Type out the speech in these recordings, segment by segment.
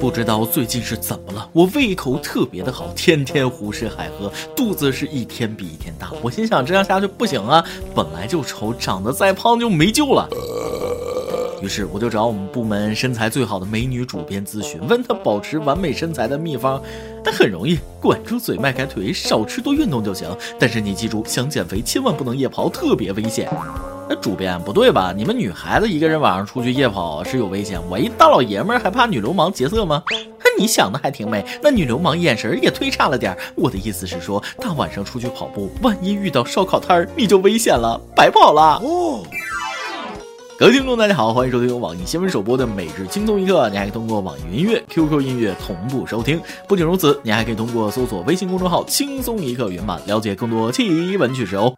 不知道最近是怎么了，我胃口特别的好，天天胡吃海喝，肚子是一天比一天大。我心想这样下去不行啊，本来就丑，长得再胖就没救了。于是我就找我们部门身材最好的美女主编咨询，问她保持完美身材的秘方。那很容易，管住嘴，迈开腿，少吃多运动就行。但是你记住，想减肥千万不能夜跑，特别危险。那主编不对吧？你们女孩子一个人晚上出去夜跑是有危险，我一大老爷们儿还怕女流氓劫色吗？你想的还挺美，那女流氓眼神也忒差了点。我的意思是说，大晚上出去跑步，万一遇到烧烤摊儿，你就危险了，白跑了。哦。各位听众，大家好，欢迎收听由网易新闻首播的每日轻松一刻。你还可以通过网易云音乐、QQ 音乐同步收听。不仅如此，你还可以通过搜索微信公众号“轻松一刻”原版了解更多奇闻趣事哦。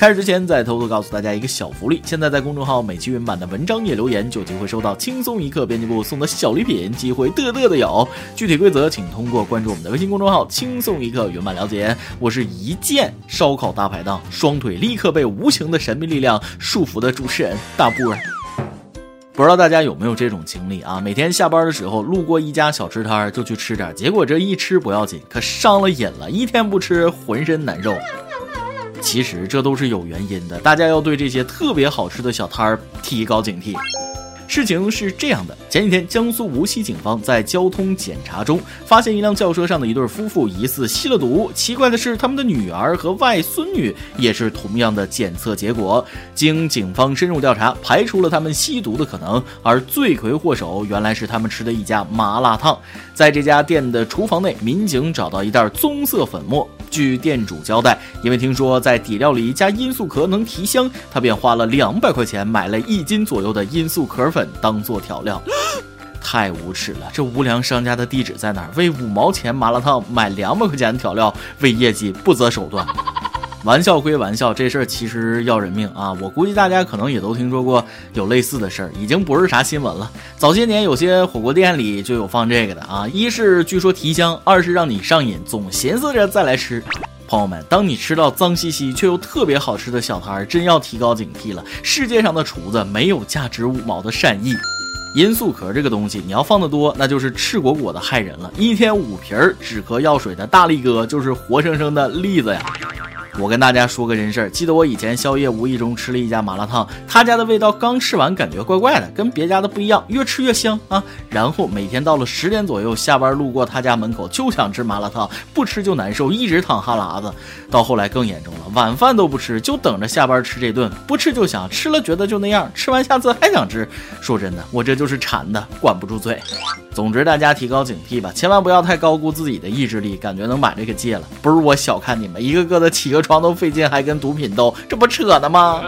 开始之前，再偷偷告诉大家一个小福利：现在在公众号每期原版的文章页留言，就有机会收到轻松一刻编辑部送的小礼品，机会嘚嘚的有。具体规则请通过关注我们的微信公众号“轻松一刻”原版了解。我是一见烧烤大排档，双腿立刻被无形的神秘力量束缚的主持人大波。不知道大家有没有这种经历啊？每天下班的时候路过一家小吃摊儿就去吃点，结果这一吃不要紧，可上了瘾了，一天不吃浑身难受。其实这都是有原因的，大家要对这些特别好吃的小摊儿提高警惕。事情是这样的，前几天江苏无锡警方在交通检查中发现一辆轿车上的一对夫妇疑似吸了毒。奇怪的是，他们的女儿和外孙女也是同样的检测结果。经警方深入调查，排除了他们吸毒的可能。而罪魁祸首原来是他们吃的一家麻辣烫。在这家店的厨房内，民警找到一袋棕色粉末。据店主交代，因为听说在底料里加罂粟壳能提香，他便花了两百块钱买了一斤左右的罂粟壳粉当做调料。太无耻了！这无良商家的地址在哪儿？为五毛钱麻辣烫买两百块钱的调料，为业绩不择手段。玩笑归玩笑，这事儿其实要人命啊！我估计大家可能也都听说过有类似的事儿，已经不是啥新闻了。早些年有些火锅店里就有放这个的啊，一是据说提香，二是让你上瘾，总寻思着再来吃。朋友们，当你吃到脏兮兮却又特别好吃的小摊儿，真要提高警惕了。世界上的厨子没有价值五毛的善意。罂粟壳这个东西，你要放的多，那就是赤果果的害人了。一天五瓶止咳药水的大力哥，就是活生生的例子呀。我跟大家说个人事儿，记得我以前宵夜无意中吃了一家麻辣烫，他家的味道刚吃完感觉怪怪的，跟别家的不一样，越吃越香啊。然后每天到了十点左右下班路过他家门口就想吃麻辣烫，不吃就难受，一直淌哈喇子。到后来更严重了，晚饭都不吃，就等着下班吃这顿，不吃就想吃了，觉得就那样，吃完下次还想吃。说真的，我这就是馋的，管不住嘴。总之，大家提高警惕吧，千万不要太高估自己的意志力，感觉能把这个戒了。不是我小看你们，一个个的起个床都费劲，还跟毒品斗，这不扯呢吗？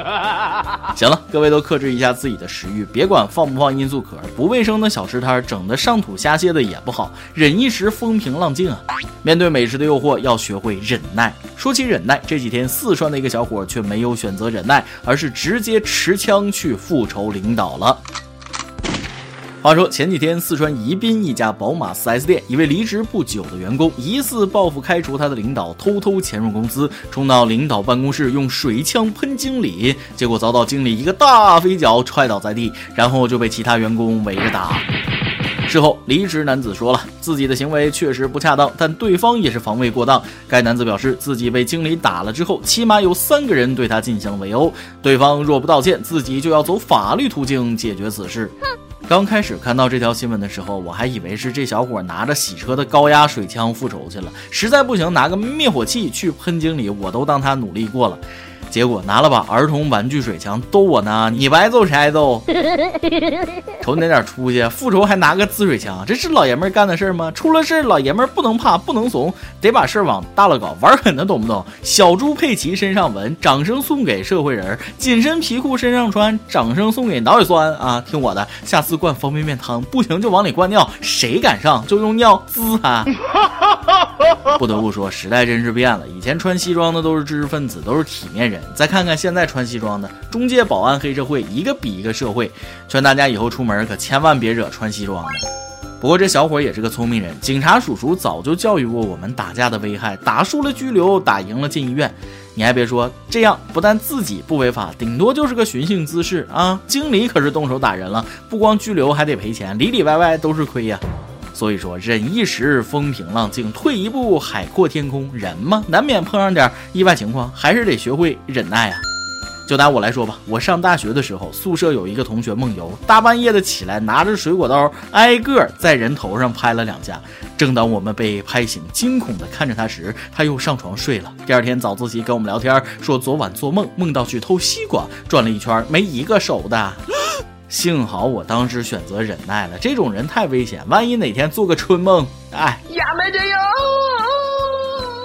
行了，各位都克制一下自己的食欲，别管放不放罂粟壳，不卫生的小吃摊整的上吐下泻的也不好，忍一时风平浪静啊。面对美食的诱惑，要学会忍耐。说起忍耐，这几天四川的一个小伙却没有选择忍耐，而是直接持枪去复仇领导了。话说前几天，四川宜宾一家宝马 4S 店，一位离职不久的员工疑似报复开除他的领导，偷偷潜入公司，冲到领导办公室用水枪喷经理，结果遭到经理一个大飞脚踹倒在地，然后就被其他员工围着打。事后，离职男子说了自己的行为确实不恰当，但对方也是防卫过当。该男子表示，自己被经理打了之后，起码有三个人对他进行了围殴，对方若不道歉，自己就要走法律途径解决此事。刚开始看到这条新闻的时候，我还以为是这小伙拿着洗车的高压水枪复仇去了，实在不行拿个灭火器去喷经理，我都当他努力过了。结果拿了把儿童玩具水枪逗我呢，你不挨揍谁挨揍？瞅你那点出息，复仇还拿个滋水枪，这是老爷们干的事吗？出了事老爷们不能怕，不能怂，得把事往大了搞，玩狠的懂不懂？小猪佩奇身上纹，掌声送给社会人；紧身皮裤身上穿，掌声送给脑血栓啊！听我的，下次灌方便面汤不行就往里灌尿，谁敢上就用尿滋他。不得不说，时代真是变了，以前穿西装的都是知识分子，都是体面人。再看看现在穿西装的中介、保安、黑社会，一个比一个社会。劝大家以后出门可千万别惹穿西装的。不过这小伙也是个聪明人，警察叔叔早就教育过我们打架的危害，打输了拘留，打赢了进医院。你还别说，这样不但自己不违法，顶多就是个寻衅滋事啊。经理可是动手打人了，不光拘留还得赔钱，里里外外都是亏呀。所以说，忍一时风平浪静，退一步海阔天空。人嘛，难免碰上点意外情况，还是得学会忍耐啊。就拿我来说吧，我上大学的时候，宿舍有一个同学梦游，大半夜的起来，拿着水果刀，挨个在人头上拍了两下。正当我们被拍醒，惊恐的看着他时，他又上床睡了。第二天早自习跟我们聊天，说昨晚做梦，梦到去偷西瓜，转了一圈没一个熟的。幸好我当时选择忍耐了，这种人太危险，万一哪天做个春梦，哎，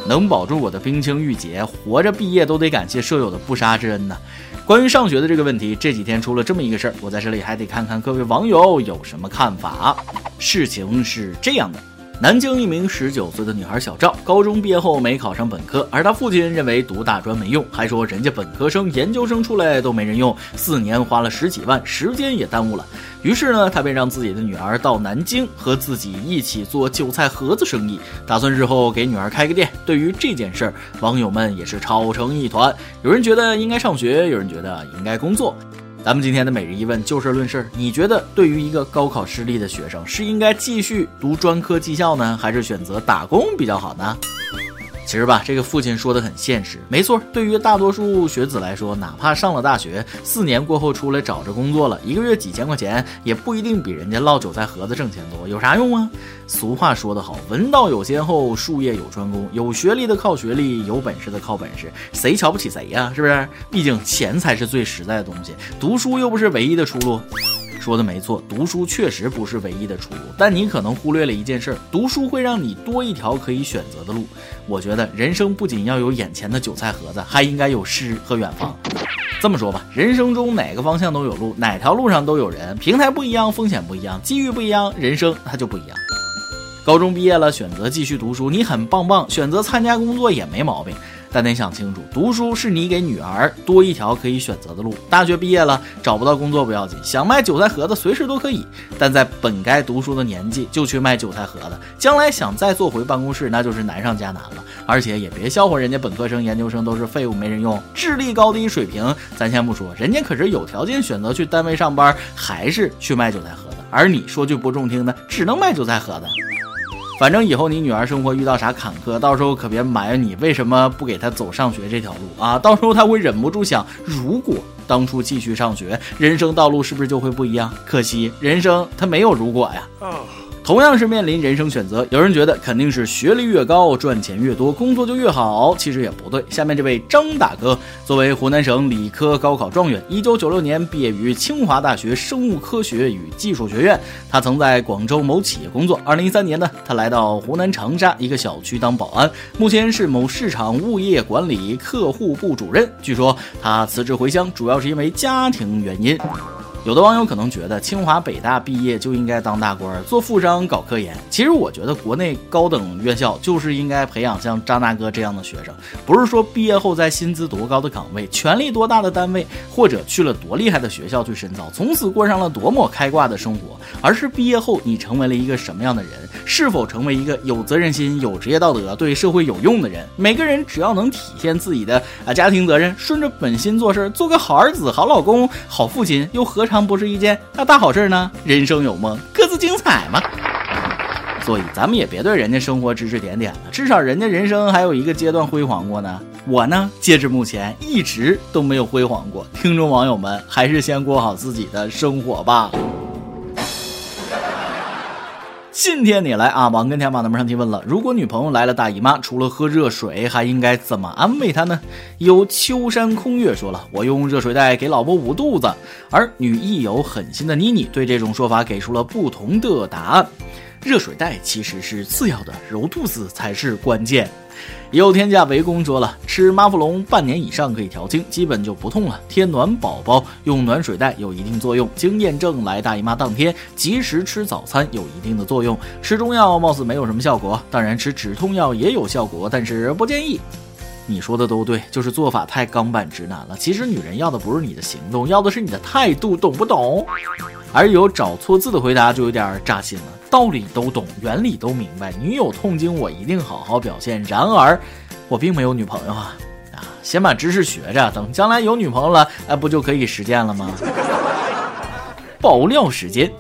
能保住我的冰清玉洁，活着毕业都得感谢舍友的不杀之恩呢。关于上学的这个问题，这几天出了这么一个事儿，我在这里还得看看各位网友有什么看法。事情是这样的。南京一名十九岁的女孩小赵，高中毕业后没考上本科，而她父亲认为读大专没用，还说人家本科生、研究生出来都没人用，四年花了十几万，时间也耽误了。于是呢，他便让自己的女儿到南京和自己一起做韭菜盒子生意，打算日后给女儿开个店。对于这件事儿，网友们也是吵成一团，有人觉得应该上学，有人觉得应该工作。咱们今天的每日一问，就事论事。你觉得对于一个高考失利的学生，是应该继续读专科技校呢，还是选择打工比较好呢？其实吧，这个父亲说的很现实，没错。对于大多数学子来说，哪怕上了大学，四年过后出来找着工作了，一个月几千块钱，也不一定比人家烙韭菜盒子挣钱多，有啥用啊？俗话说得好，文道有先后，术业有专攻，有学历的靠学历，有本事的靠本事，谁瞧不起谁呀？是不是？毕竟钱才是最实在的东西，读书又不是唯一的出路。说的没错，读书确实不是唯一的出路，但你可能忽略了一件事儿：读书会让你多一条可以选择的路。我觉得人生不仅要有眼前的韭菜盒子，还应该有诗和远方。这么说吧，人生中哪个方向都有路，哪条路上都有人。平台不一样，风险不一样，机遇不一样，人生它就不一样。高中毕业了，选择继续读书，你很棒棒；选择参加工作也没毛病。但得想清楚，读书是你给女儿多一条可以选择的路。大学毕业了找不到工作不要紧，想卖韭菜盒子随时都可以。但在本该读书的年纪就去卖韭菜盒子，将来想再坐回办公室那就是难上加难了。而且也别笑话人家本科生、研究生都是废物没人用，智力高低水平咱先不说，人家可是有条件选择去单位上班，还是去卖韭菜盒子。而你说句不中听的，只能卖韭菜盒子。反正以后你女儿生活遇到啥坎坷，到时候可别埋怨你为什么不给她走上学这条路啊！到时候她会忍不住想，如果当初继续上学，人生道路是不是就会不一样？可惜人生它没有如果呀。同样是面临人生选择，有人觉得肯定是学历越高赚钱越多，工作就越好。其实也不对。下面这位张大哥，作为湖南省理科高考状元，一九九六年毕业于清华大学生物科学与技术学院。他曾在广州某企业工作。二零一三年呢，他来到湖南长沙一个小区当保安，目前是某市场物业管理客户部主任。据说他辞职回乡，主要是因为家庭原因。有的网友可能觉得清华北大毕业就应该当大官，做富商，搞科研。其实我觉得国内高等院校就是应该培养像张大哥这样的学生，不是说毕业后在薪资多高的岗位、权力多大的单位，或者去了多厉害的学校去深造，从此过上了多么开挂的生活，而是毕业后你成为了一个什么样的人，是否成为一个有责任心、有职业道德、对社会有用的人。每个人只要能体现自己的啊家庭责任，顺着本心做事，做个好儿子、好老公、好父亲，又何尝？不是一件大大好事呢？人生有梦，各自精彩嘛。所以咱们也别对人家生活指指点点了，至少人家人生还有一个阶段辉煌过呢。我呢，截至目前一直都没有辉煌过。听众网友们，还是先过好自己的生活吧。今天你来啊！网跟天马的门上提问了：如果女朋友来了大姨妈，除了喝热水，还应该怎么安慰她呢？有秋山空月说了：我用热水袋给老婆捂肚子。而女益友狠心的妮妮对这种说法给出了不同的答案：热水袋其实是次要的，揉肚子才是关键。有天价围攻说了，吃妈富隆半年以上可以调经，基本就不痛了。贴暖宝宝用暖水袋有一定作用，经验证来大姨妈当天及时吃早餐有一定的作用。吃中药貌似没有什么效果，当然吃止痛药也有效果，但是不建议。你说的都对，就是做法太钢板直男了。其实女人要的不是你的行动，要的是你的态度，懂不懂？而有找错字的回答就有点扎心了。道理都懂，原理都明白，女友痛经我一定好好表现。然而，我并没有女朋友啊啊。先把知识学着，等将来有女朋友了，哎，不就可以实践了吗？爆料时间。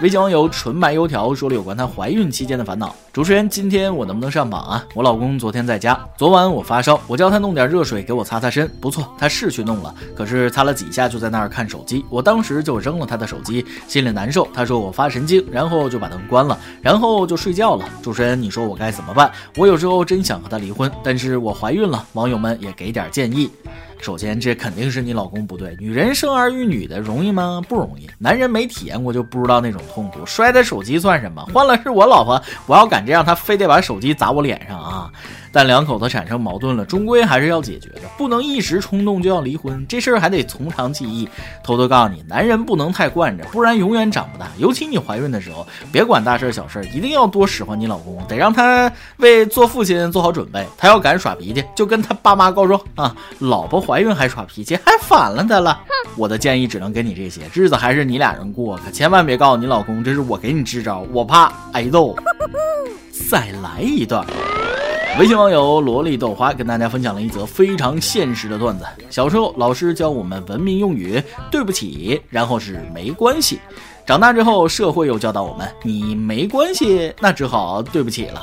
微信网友纯白油条说了有关她怀孕期间的烦恼。主持人，今天我能不能上榜啊？我老公昨天在家，昨晚我发烧，我叫他弄点热水给我擦擦身。不错，他是去弄了，可是擦了几下就在那儿看手机。我当时就扔了他的手机，心里难受。他说我发神经，然后就把灯关了，然后就睡觉了。主持人，你说我该怎么办？我有时候真想和他离婚，但是我怀孕了，网友们也给点建议。首先，这肯定是你老公不对。女人生儿育女的容易吗？不容易。男人没体验过就不知道那种痛苦。摔的手机算什么？换了是我老婆，我要敢这让他非得把手机砸我脸上啊！但两口子产生矛盾了，终归还是要解决的，不能一时冲动就要离婚，这事儿还得从长计议。偷偷告诉你，男人不能太惯着，不然永远长不大。尤其你怀孕的时候，别管大事小事，一定要多使唤你老公，得让他为做父亲做好准备。他要敢耍脾气，就跟他爸妈告状啊！老婆怀孕还耍脾气，还反了他了。我的建议只能给你这些，日子还是你俩人过，可千万别告诉你老公，这是我给你支招，我怕挨揍。再来一段。微信网友萝莉豆花跟大家分享了一则非常现实的段子。小时候，老师教我们文明用语“对不起”，然后是“没关系”。长大之后，社会又教导我们“你没关系”，那只好对不起了。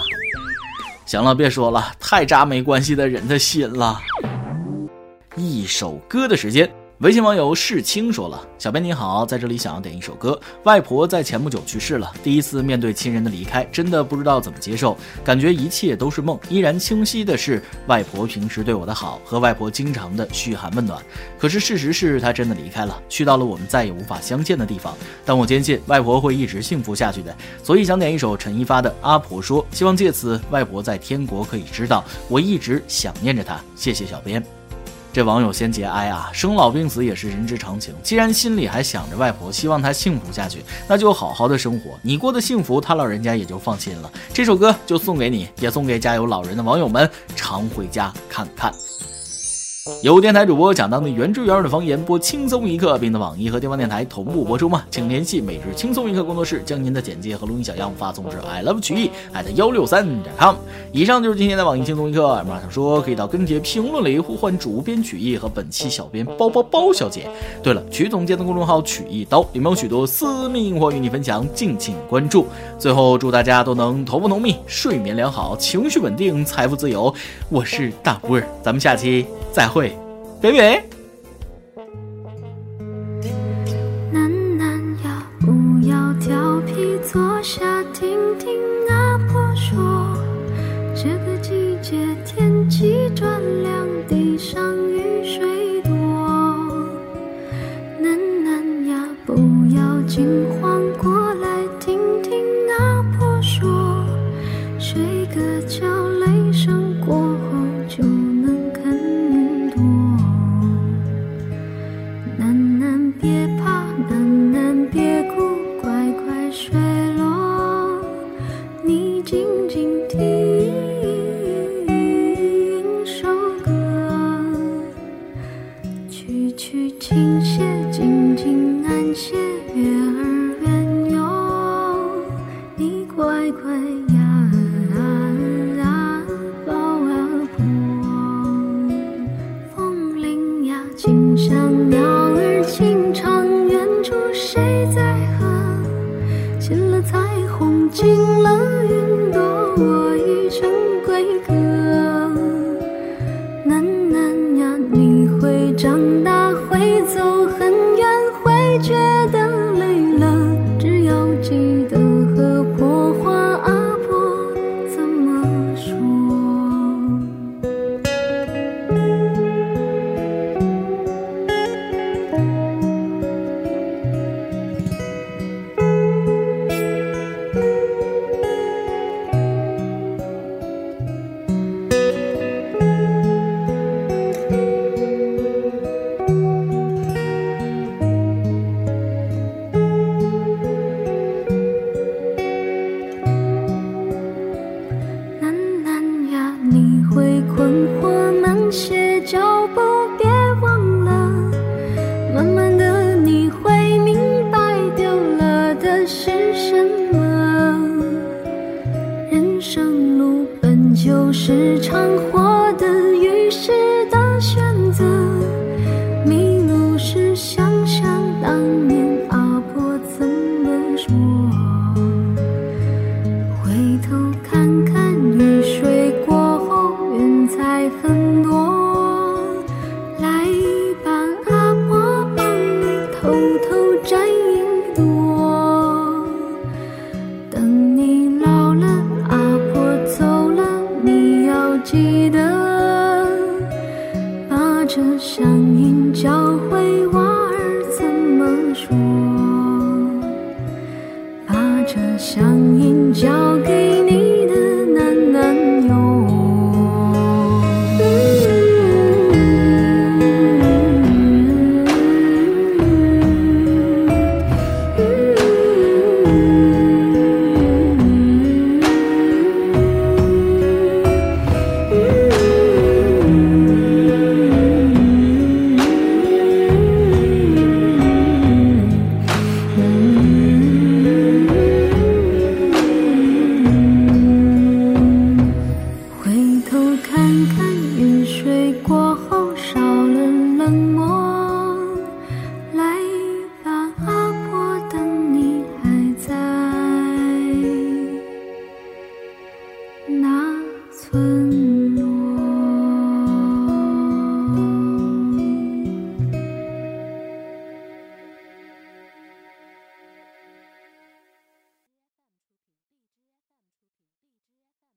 行了，别说了，太扎没关系的人的心了。一首歌的时间。微信网友世清说了：“小编你好，在这里想要点一首歌。外婆在前不久去世了，第一次面对亲人的离开，真的不知道怎么接受，感觉一切都是梦。依然清晰的是外婆平时对我的好，和外婆经常的嘘寒问暖。可是事实是她真的离开了，去到了我们再也无法相见的地方。但我坚信外婆会一直幸福下去的，所以想点一首陈一发的《阿婆说》，希望借此外婆在天国可以知道我一直想念着她。谢谢小编。”这网友先节哀啊，生老病死也是人之常情。既然心里还想着外婆，希望她幸福下去，那就好好的生活。你过得幸福，她老人家也就放心了。这首歌就送给你，也送给家有老人的网友们，常回家看看。有电台主播讲当地原汁原味的方言，播轻松一刻，并在网易和地方电台同步播出吗？请联系每日轻松一刻工作室，将您的简介和录音小样发送至 i love 曲艺 at 幺六三点 com。以上就是今天的网易轻松一刻。马上说可以到跟帖评论里呼唤主编曲艺和本期小编包包包小姐。对了，曲总监的公众号曲一刀里面有许多私密硬货与你分享，敬请关注。最后祝大家都能头发浓密，睡眠良好，情绪稳定，财富自由。我是大波儿，咱们下期。再会，北北。楠楠呀，不要调皮，坐下听听阿婆说。这个季节天气转凉，地上雨水多。楠楠呀，不要惊慌，